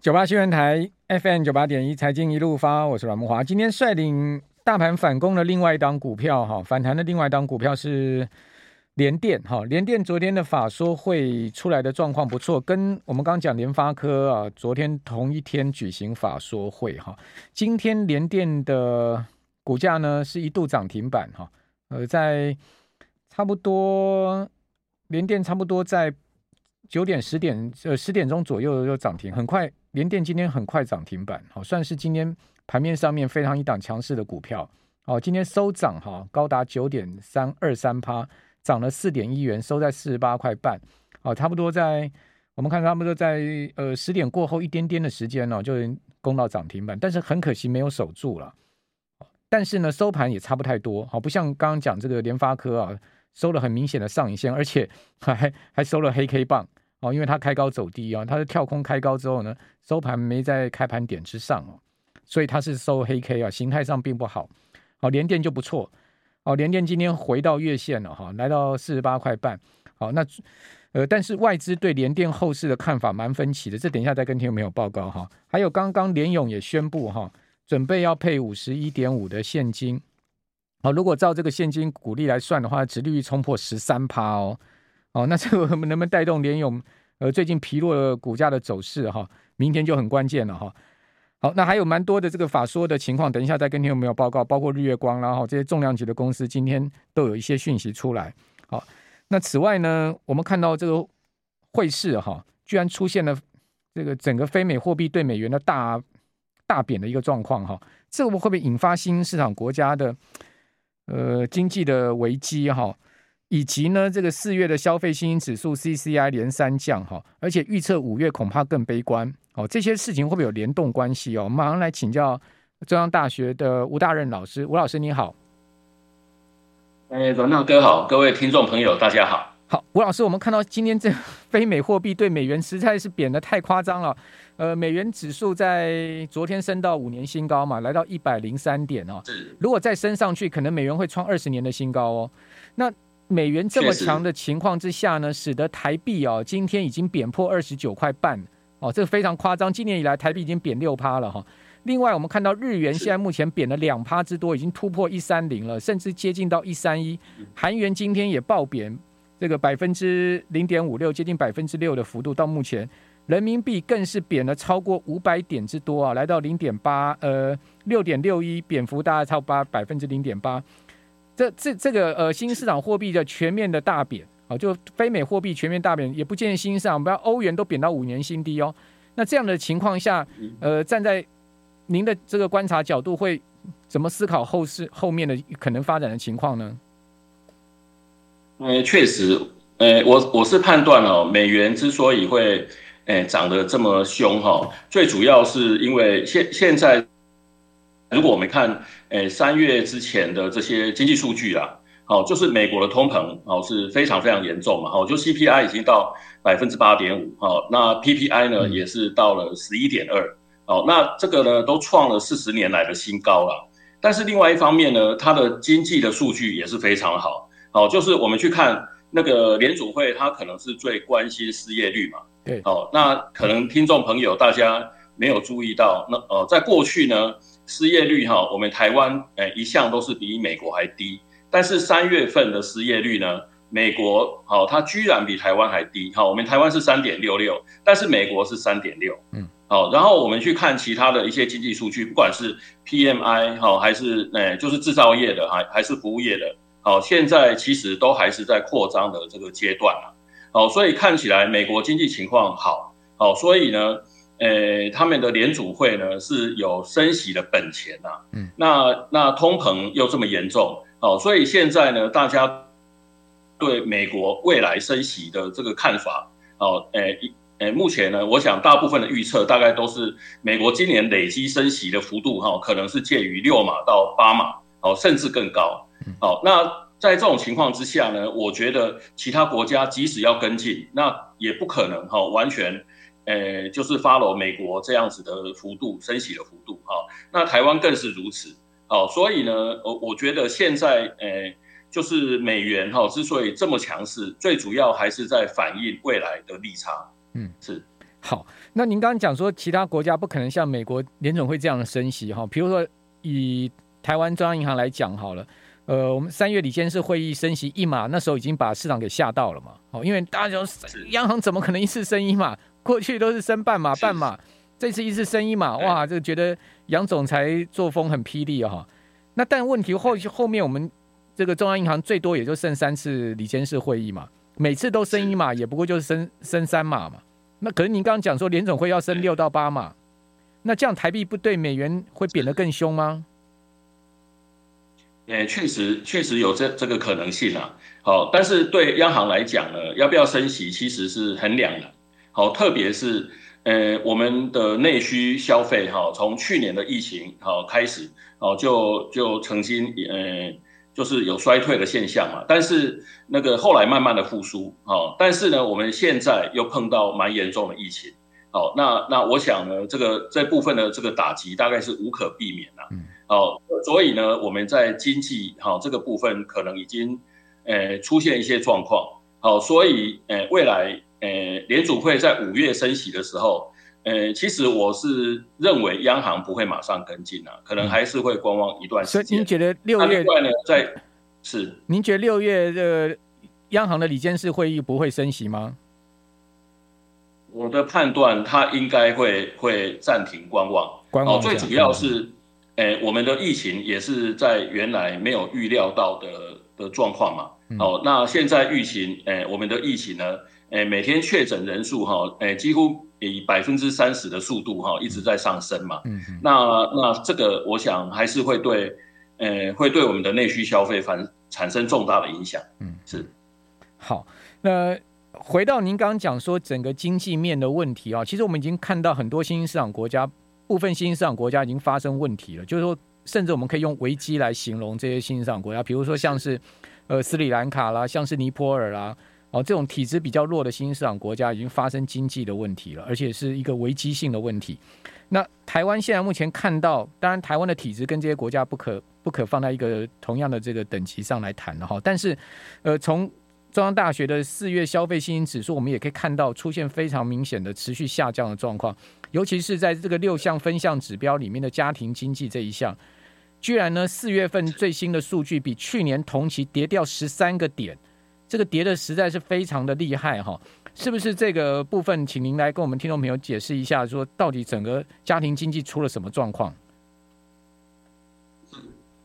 九八新闻台 FM 九八点一财经一路发，我是阮慕华。今天率领大盘反攻的另外一档股票，哈，反弹的另外一档股票是联电，哈，联电昨天的法说会出来的状况不错，跟我们刚刚讲联发科啊，昨天同一天举行法说会，哈，今天联电的股价呢是一度涨停板，哈，呃，在差不多联电差不多在九点十点呃十点钟左右就涨停，很快。联电今天很快涨停板，好，算是今天盘面上面非常一档强势的股票。好，今天收涨哈，高达九点三二三趴，涨了四点一元，收在四十八块半。好，差不多在我们看差不多在呃十点过后一点点的时间呢，就攻到涨停板，但是很可惜没有守住了。但是呢，收盘也差不太多，好，不像刚刚讲这个联发科啊，收了很明显的上影线，而且还还收了黑 K 棒。哦，因为它开高走低啊，它是跳空开高之后呢，收盘没在开盘点之上哦，所以它是收黑 K 啊，形态上并不好。好，联电就不错。哦，联电今天回到月线了哈，来到四十八块半。好，那呃，但是外资对联电后市的看法蛮分歧的，这等一下再跟听众朋友报告哈。还有刚刚联勇也宣布哈，准备要配五十一点五的现金。好，如果照这个现金股利来算的话，殖利率冲破十三趴哦。哦，那这个 能不能带动联咏呃最近疲弱的股价的走势哈？明天就很关键了哈。好，那还有蛮多的这个法说的情况，等一下再跟你有没有报告，包括日月光，然后这些重量级的公司今天都有一些讯息出来。好，那此外呢，我们看到这个汇市哈，居然出现了这个整个非美货币对美元的大大贬的一个状况哈，这个会不会引发新市场国家的呃经济的危机哈？以及呢，这个四月的消费信心指数 CCI 连三降哈，而且预测五月恐怕更悲观哦。这些事情会不会有联动关系哦？我们马上来请教中央大学的吴大任老师，吴老师你好。哎，阮大哥好，各位听众朋友大家好。好，吴老师，我们看到今天这 非美货币对美元实在是贬得太夸张了。呃，美元指数在昨天升到五年新高嘛，来到一百零三点哦。是。如果再升上去，可能美元会创二十年的新高哦。那美元这么强的情况之下呢，使得台币哦，今天已经贬破二十九块半哦，这个非常夸张。今年以来台币已经贬六趴了哈。另外，我们看到日元现在目前贬了两趴之多，已经突破一三零了，甚至接近到一三一。韩元今天也暴贬，这个百分之零点五六，接近百分之六的幅度。到目前，人民币更是贬了超过五百点之多啊，来到零点八呃六点六一，贬幅大概超八百分之零点八。这这这个呃，新兴市场货币的全面的大贬啊，就非美货币全面大贬，也不见新兴市场，不要欧元都贬到五年新低哦。那这样的情况下，呃，站在您的这个观察角度，会怎么思考后市后面的可能发展的情况呢？呃，确实，呃，我我是判断哦，美元之所以会呃涨得这么凶哈，最主要是因为现现在。如果我们看，诶，三月之前的这些经济数据啊，好，就是美国的通膨，哦，是非常非常严重嘛，哦，就 CPI 已经到百分之八点五，好，那 PPI 呢也是到了十一点二，哦，那这个呢都创了四十年来的新高了。但是另外一方面呢，它的经济的数据也是非常好，好，就是我们去看那个联储会，它可能是最关心失业率嘛，对，哦，那可能听众朋友大家没有注意到，那呃，在过去呢。失业率哈，我们台湾诶一向都是比美国还低，但是三月份的失业率呢，美国好，它居然比台湾还低。好，我们台湾是三点六六，但是美国是三点六。嗯，好，然后我们去看其他的一些经济数据，不管是 PMI 好，还是诶就是制造业的还还是服务业的，好，现在其实都还是在扩张的这个阶段啊。好，所以看起来美国经济情况好，好，所以呢。诶、欸，他们的联储会呢是有升息的本钱呐、啊，嗯，那那通膨又这么严重，哦，所以现在呢，大家对美国未来升息的这个看法，哦，诶、欸，诶、欸，目前呢，我想大部分的预测大概都是美国今年累积升息的幅度，哈、哦，可能是介于六码到八码，哦，甚至更高，哦，那在这种情况之下呢，我觉得其他国家即使要跟进，那也不可能哈、哦，完全。呃，就是 follow 美国这样子的幅度升息的幅度哈，那台湾更是如此，好，所以呢，我我觉得现在呃，就是美元哈之所以这么强势，最主要还是在反映未来的利差，嗯，是。好，那您刚刚讲说其他国家不可能像美国联总会这样的升息哈，比如说以台湾中央银行来讲好了，呃，我们三月里监事会议升息一码，那时候已经把市场给吓到了嘛，哦，因为大家说央行怎么可能一次升一码？过去都是升半码半码，这次一次升一码，哇，这个觉得杨总裁作风很霹雳哈。那但问题后后面我们这个中央银行最多也就剩三次理监事会议嘛，每次都升一码，也不过就是升升三码嘛。那可是您刚刚讲说联总会要升六到八码，那这样台币不对美元会贬得更凶吗？诶，确实确实有这这个可能性啊。好，但是对央行来讲呢，要不要升息其实是衡量的。好，特别是呃我们的内需消费哈，从去年的疫情好开始哦，就就曾经呃。就是有衰退的现象嘛，但是那个后来慢慢的复苏，哦，但是呢，我们现在又碰到蛮严重的疫情，哦，那那我想呢，这个这部分的这个打击大概是无可避免的，嗯，哦，所以呢，我们在经济好这个部分可能已经，呃，出现一些状况，好，所以呃，未来呃，联储会在五月升息的时候。呃，其实我是认为央行不会马上跟进啊，可能还是会观望一段时间。所以您觉得六月呢，在是？您觉得六月的央行的理监事会议不会升息吗？我的判断，它应该会会暂停观望。观望。哦，最主要是，呃，我们的疫情也是在原来没有预料到的的状况嘛。哦，那现在疫情，呃，我们的疫情呢，呃，每天确诊人数哈，诶，几乎。以百分之三十的速度哈一直在上升嘛，嗯，那那这个我想还是会对，呃，会对我们的内需消费反产生重大的影响，嗯，是。好，那回到您刚刚讲说整个经济面的问题啊，其实我们已经看到很多新兴市场国家，部分新兴市场国家已经发生问题了，就是说，甚至我们可以用危机来形容这些新兴市场国家，比如说像是呃斯里兰卡啦，像是尼泊尔啦。哦，这种体质比较弱的新兴市场国家已经发生经济的问题了，而且是一个危机性的问题。那台湾现在目前看到，当然台湾的体质跟这些国家不可不可放在一个同样的这个等级上来谈的哈。但是，呃，从中央大学的四月消费信心指数，我们也可以看到出现非常明显的持续下降的状况，尤其是在这个六项分项指标里面的家庭经济这一项，居然呢四月份最新的数据比去年同期跌掉十三个点。这个跌的实在是非常的厉害哈，是不是这个部分，请您来跟我们听众朋友解释一下，说到底整个家庭经济出了什么状况？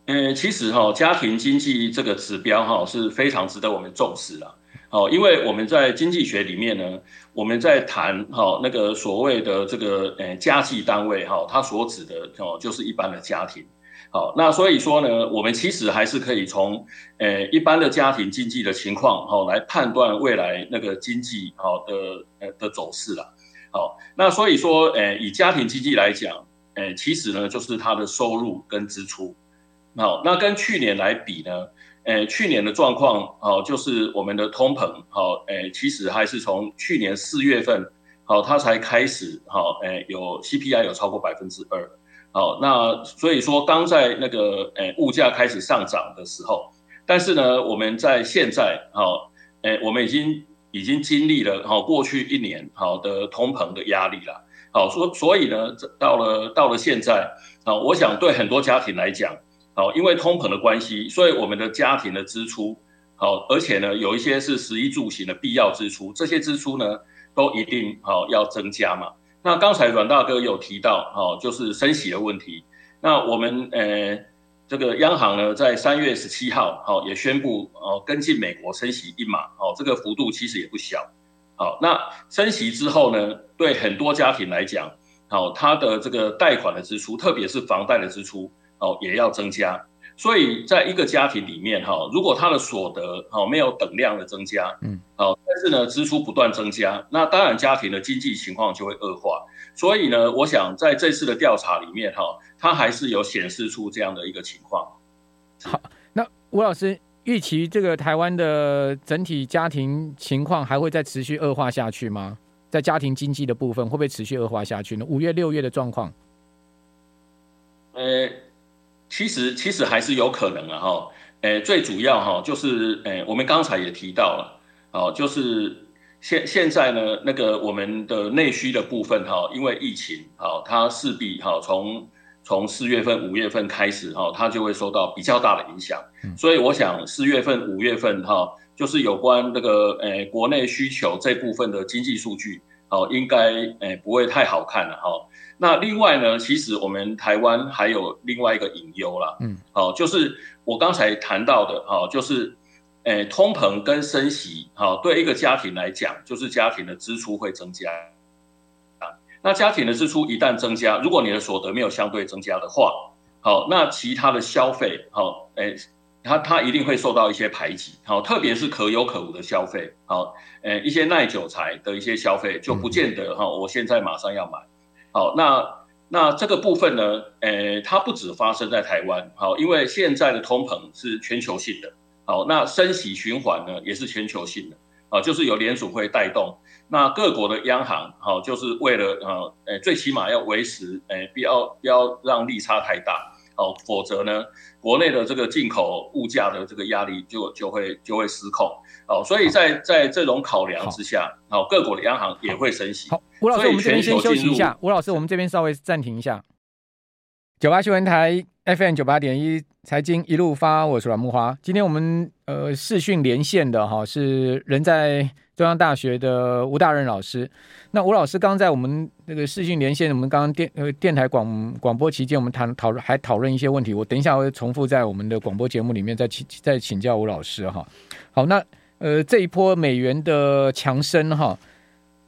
呃，其实哈，家庭经济这个指标哈是非常值得我们重视的，哦，因为我们在经济学里面呢，我们在谈哈那个所谓的这个呃家计单位哈，它所指的哦就是一般的家庭。好，那所以说呢，我们其实还是可以从，呃，一般的家庭经济的情况，好，来判断未来那个经济好的呃的走势了。好，那所以说，呃，以家庭经济来讲，呃，其实呢就是它的收入跟支出。好，那跟去年来比呢，呃，去年的状况，好，就是我们的通膨，好，呃，其实还是从去年四月份，好，它才开始，好，呃，有 CPI 有超过百分之二。好，那所以说，当在那个诶物价开始上涨的时候，但是呢，我们在现在，好，诶，我们已经已经经历了好过去一年好的通膨的压力了，好，所所以呢，到了到了现在，好，我想对很多家庭来讲，好，因为通膨的关系，所以我们的家庭的支出，好，而且呢，有一些是食衣住行的必要支出，这些支出呢，都一定好要增加嘛。那刚才阮大哥有提到，哦，就是升息的问题。那我们呃，这个央行呢，在三月十七号，好，也宣布，哦，跟进美国升息一码，哦，这个幅度其实也不小。好，那升息之后呢，对很多家庭来讲，好，它的这个贷款的支出，特别是房贷的支出，哦，也要增加。所以在一个家庭里面，哈，如果他的所得，哈，没有等量的增加，嗯，好，但是呢，支出不断增加，那当然家庭的经济情况就会恶化。所以呢，我想在这次的调查里面，哈，它还是有显示出这样的一个情况。好，那吴老师预期这个台湾的整体家庭情况还会再持续恶化下去吗？在家庭经济的部分会不会持续恶化下去呢？五月、六月的状况？呃。其实其实还是有可能啊，哈，诶，最主要哈就是，诶，我们刚才也提到了，哦，就是现现在呢，那个我们的内需的部分哈，因为疫情哈，它势必哈从从四月份、五月份开始哈，它就会受到比较大的影响。所以我想四月份、五月份哈，就是有关那个诶国内需求这部分的经济数据，哦，应该诶不会太好看了哈。那另外呢，其实我们台湾还有另外一个隐忧啦，嗯，好，就是我刚才谈到的哈，就是。诶，通膨跟升息，哦，对一个家庭来讲，就是家庭的支出会增加啊。那家庭的支出一旦增加，如果你的所得没有相对增加的话，好，那其他的消费，好，诶，它它一定会受到一些排挤，好，特别是可有可无的消费，好，诶，一些耐久财的一些消费就不见得哈，我现在马上要买，好，那那这个部分呢，呃，它不止发生在台湾，好，因为现在的通膨是全球性的。好，那升息循环呢，也是全球性的，啊，就是由联储会带动，那各国的央行，好，就是为了，呃，诶，最起码要维持，呃，不要不要让利差太大，好，否则呢，国内的这个进口物价的这个压力就就会就会失控，哦，所以在在这种考量之下，哦，各国的央行也会升息。好，吴老师，我们这边先休息一下。吴老师，我们这边稍微暂停一下。九八新闻台 FM 九八点一。财经一路发，我是阮木华。今天我们呃视讯连线的哈是人在中央大学的吴大任老师。那吴老师刚在我们那个视讯连线，我们刚刚电呃电台广广播期间，我们谈讨论还讨论一些问题。我等一下会重复在我们的广播节目里面再请再请教吴老师哈。好，那呃这一波美元的强升哈。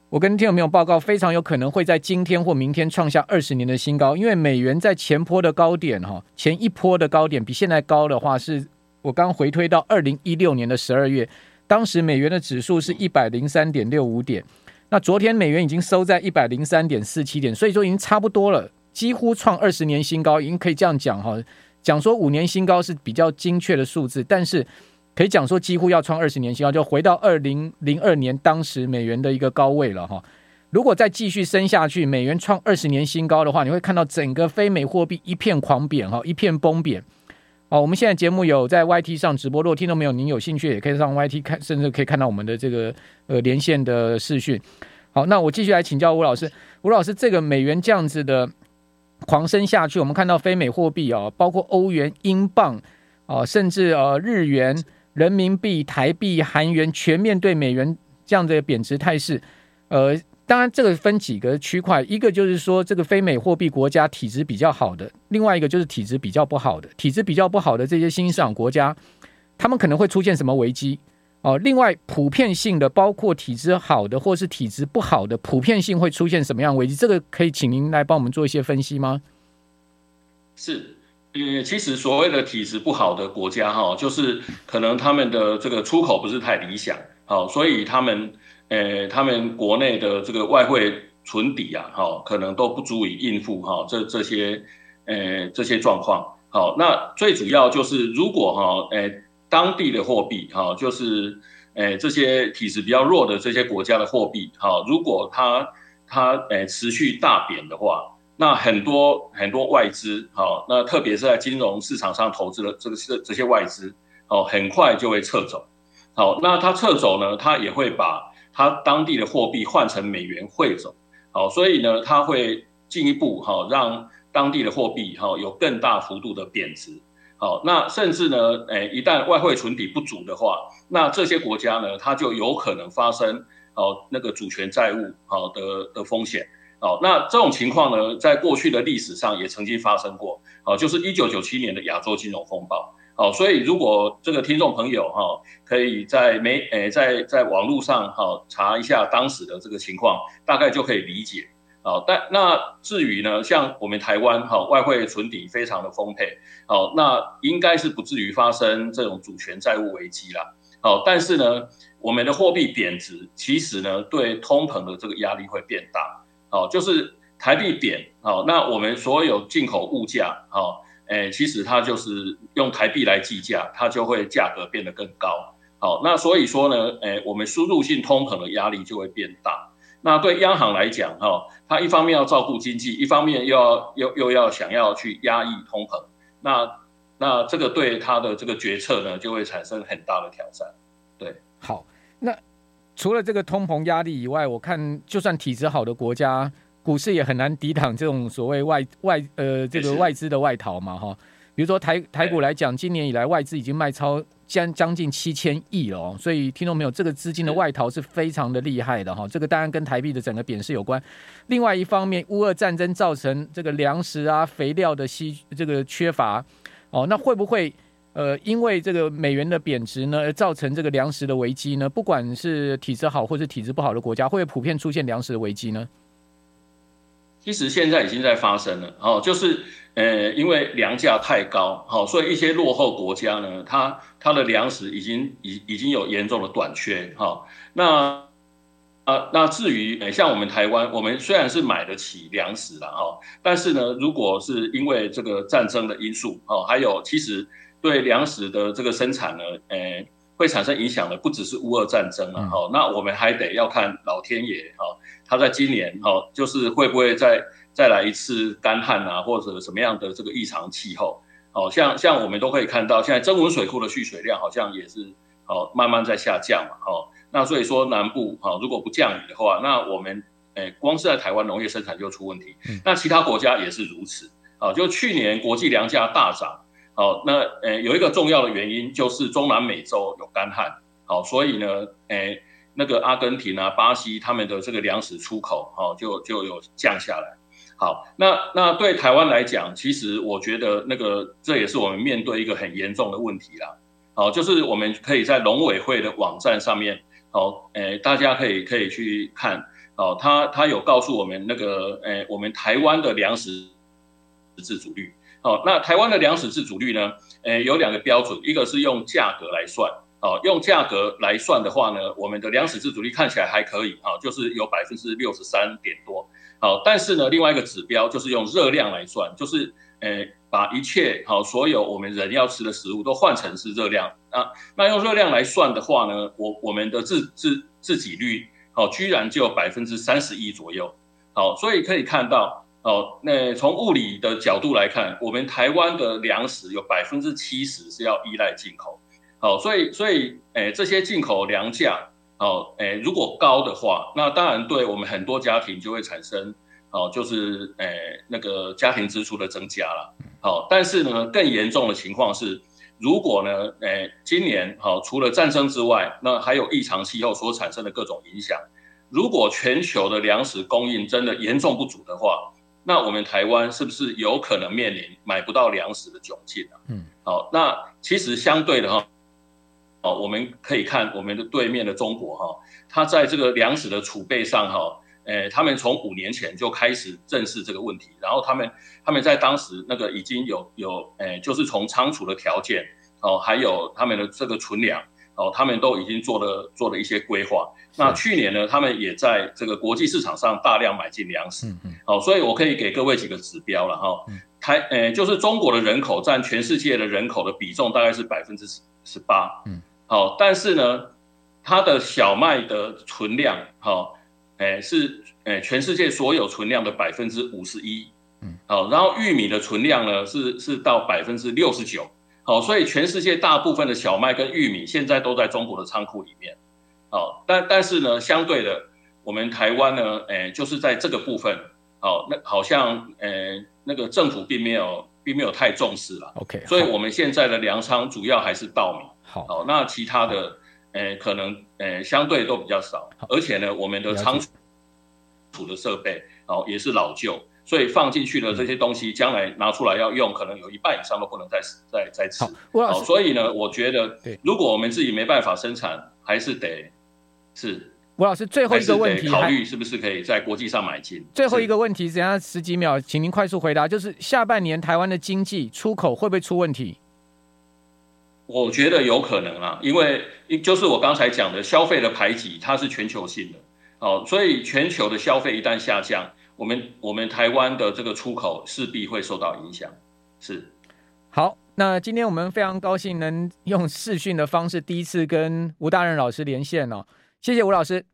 我跟听众朋友报告，非常有可能会在今天或明天创下二十年的新高，因为美元在前坡的高点，哈，前一波的高点比现在高的话，是我刚回推到二零一六年的十二月，当时美元的指数是一百零三点六五点，那昨天美元已经收在一百零三点四七点，所以说已经差不多了，几乎创二十年新高，已经可以这样讲哈，讲说五年新高是比较精确的数字，但是。可以讲说，几乎要创二十年新高，就回到二零零二年当时美元的一个高位了哈。如果再继续升下去，美元创二十年新高的话，你会看到整个非美货币一片狂贬哈，一片崩贬。哦，我们现在节目有在 YT 上直播，如果听众朋友您有兴趣，也可以上 YT 看，甚至可以看到我们的这个呃连线的视讯。好，那我继续来请教吴老师，吴老师，这个美元这样子的狂升下去，我们看到非美货币啊，包括欧元、英镑啊，甚至呃日元。人民币、台币、韩元全面对美元这样的贬值态势，呃，当然这个分几个区块，一个就是说这个非美货币国家体质比较好的，另外一个就是体质比较不好的。体质比较不好的这些新兴市场国家，他们可能会出现什么危机？哦、另外普遍性的，包括体质好的或是体质不好的，普遍性会出现什么样危机？这个可以请您来帮我们做一些分析吗？是。呃，其实所谓的体质不好的国家，哈，就是可能他们的这个出口不是太理想，好，所以他们，呃，他们国内的这个外汇存底啊，哈，可能都不足以应付哈这这些，呃，这些状况。好，那最主要就是如果哈，呃，当地的货币，哈，就是，呃，这些体质比较弱的这些国家的货币，哈，如果它它，呃，持续大贬的话。那很多很多外资，好，那特别是在金融市场上投资的这个这这些外资，哦，很快就会撤走，好，那他撤走呢，他也会把他当地的货币换成美元汇走，好，所以呢，他会进一步哈让当地的货币哈有更大幅度的贬值，好，那甚至呢，诶，一旦外汇存底不足的话，那这些国家呢，它就有可能发生哦那个主权债务好的的风险。好，那这种情况呢，在过去的历史上也曾经发生过，好，就是一九九七年的亚洲金融风暴，好，所以如果这个听众朋友哈，可以在没诶在在网络上哈查一下当时的这个情况，大概就可以理解，好，但那至于呢，像我们台湾哈外汇存底非常的丰沛，好，那应该是不至于发生这种主权债务危机啦，好，但是呢，我们的货币贬值，其实呢对通膨的这个压力会变大。哦，就是台币贬，好，那我们所有进口物价，好，诶，其实它就是用台币来计价，它就会价格变得更高，好，那所以说呢，诶，我们输入性通膨的压力就会变大。那对央行来讲，哈，它一方面要照顾经济，一方面又要又又要想要去压抑通膨，那那这个对它的这个决策呢，就会产生很大的挑战。对，好，那。除了这个通膨压力以外，我看就算体质好的国家，股市也很难抵挡这种所谓外外呃这个外资的外逃嘛哈。比如说台台股来讲，今年以来外资已经卖超将将近七千亿了哦，所以听到没有？这个资金的外逃是非常的厉害的哈。这个当然跟台币的整个贬值有关。另外一方面，乌俄战争造成这个粮食啊、肥料的稀这个缺乏哦，那会不会呃因为这个美元的贬值呢，而造成这个粮食的危机呢？不管是体质好或者体质不好的国家，会不会普遍出现粮食的危机呢？其实现在已经在发生了哦，就是。呃，因为粮价太高，好，所以一些落后国家呢，它它的粮食已经已已经有严重的短缺，哈。那啊，那至于呃，像我们台湾，我们虽然是买得起粮食了，哈，但是呢，如果是因为这个战争的因素，哦，还有其实对粮食的这个生产呢，呃，会产生影响的，不只是乌俄战争了，哈。那我们还得要看老天爷，哈，他在今年，哈，就是会不会再。再来一次干旱啊，或者什么样的这个异常气候，好像像我们都可以看到，现在增文水库的蓄水量好像也是哦慢慢在下降嘛，哦，那所以说南部哈如果不降雨的话，那我们诶光是在台湾农业生产就出问题，那其他国家也是如此，好，就去年国际粮价大涨，好，那诶有一个重要的原因就是中南美洲有干旱，好，所以呢诶那个阿根廷啊、巴西他们的这个粮食出口哦就就有降下来。好，那那对台湾来讲，其实我觉得那个这也是我们面对一个很严重的问题啦。好，就是我们可以在农委会的网站上面，好，诶，大家可以可以去看，哦，他他有告诉我们那个，诶，我们台湾的粮食自主率，好，那台湾的粮食自主率呢，诶，有两个标准，一个是用价格来算，哦，用价格来算的话呢，我们的粮食自主率看起来还可以，啊，就是有百分之六十三点多。好，但是呢，另外一个指标就是用热量来算，就是，诶，把一切好所有我们人要吃的食物都换成是热量啊。那用热量来算的话呢，我我们的自自自给率，哦，居然就有百分之三十一左右。好，所以可以看到，哦，那从物理的角度来看，我们台湾的粮食有百分之七十是要依赖进口。好，所以所以，诶，这些进口粮价。哦，诶，如果高的话，那当然对我们很多家庭就会产生，哦，就是诶那个家庭支出的增加了。好，但是呢，更严重的情况是，如果呢，诶，今年好除了战争之外，那还有异常气候所产生的各种影响。如果全球的粮食供应真的严重不足的话，那我们台湾是不是有可能面临买不到粮食的窘境啊？嗯，好，那其实相对的哈。哦，我们可以看我们的对面的中国哈，它在这个粮食的储备上哈，诶，他们从五年前就开始正视这个问题，然后他们他们在当时那个已经有有诶，就是从仓储的条件哦，还有他们的这个存粮哦，他们都已经做了做了一些规划。那去年呢，他们也在这个国际市场上大量买进粮食，哦，所以我可以给各位几个指标了哈，台诶，就是中国的人口占全世界的人口的比重大概是百分之十十八，嗯。好，但是呢，它的小麦的存量，好，哎是诶全世界所有存量的百分之五十一，嗯，好，然后玉米的存量呢是是到百分之六十九，好，所以全世界大部分的小麦跟玉米现在都在中国的仓库里面，好，但但是呢，相对的，我们台湾呢，哎就是在这个部分，好，那好像诶那个政府并没有并没有太重视了，OK，所以我们现在的粮仓主要还是稻米。好，那其他的，可能，相对都比较少，而且呢，我们的仓储的设备，哦，也是老旧，所以放进去的这些东西，将来拿出来要用，可能有一半以上都不能再再再吃。好，所以呢，我觉得，如果我们自己没办法生产，还是得是吴老师最后一个问题，考虑是不是可以在国际上买进。最后一个问题，只剩下十几秒，请您快速回答，就是下半年台湾的经济出口会不会出问题？我觉得有可能啊，因为就是我刚才讲的消费的排挤，它是全球性的，哦，所以全球的消费一旦下降，我们我们台湾的这个出口势必会受到影响。是，好，那今天我们非常高兴能用视讯的方式第一次跟吴大任老师连线哦，谢谢吴老师。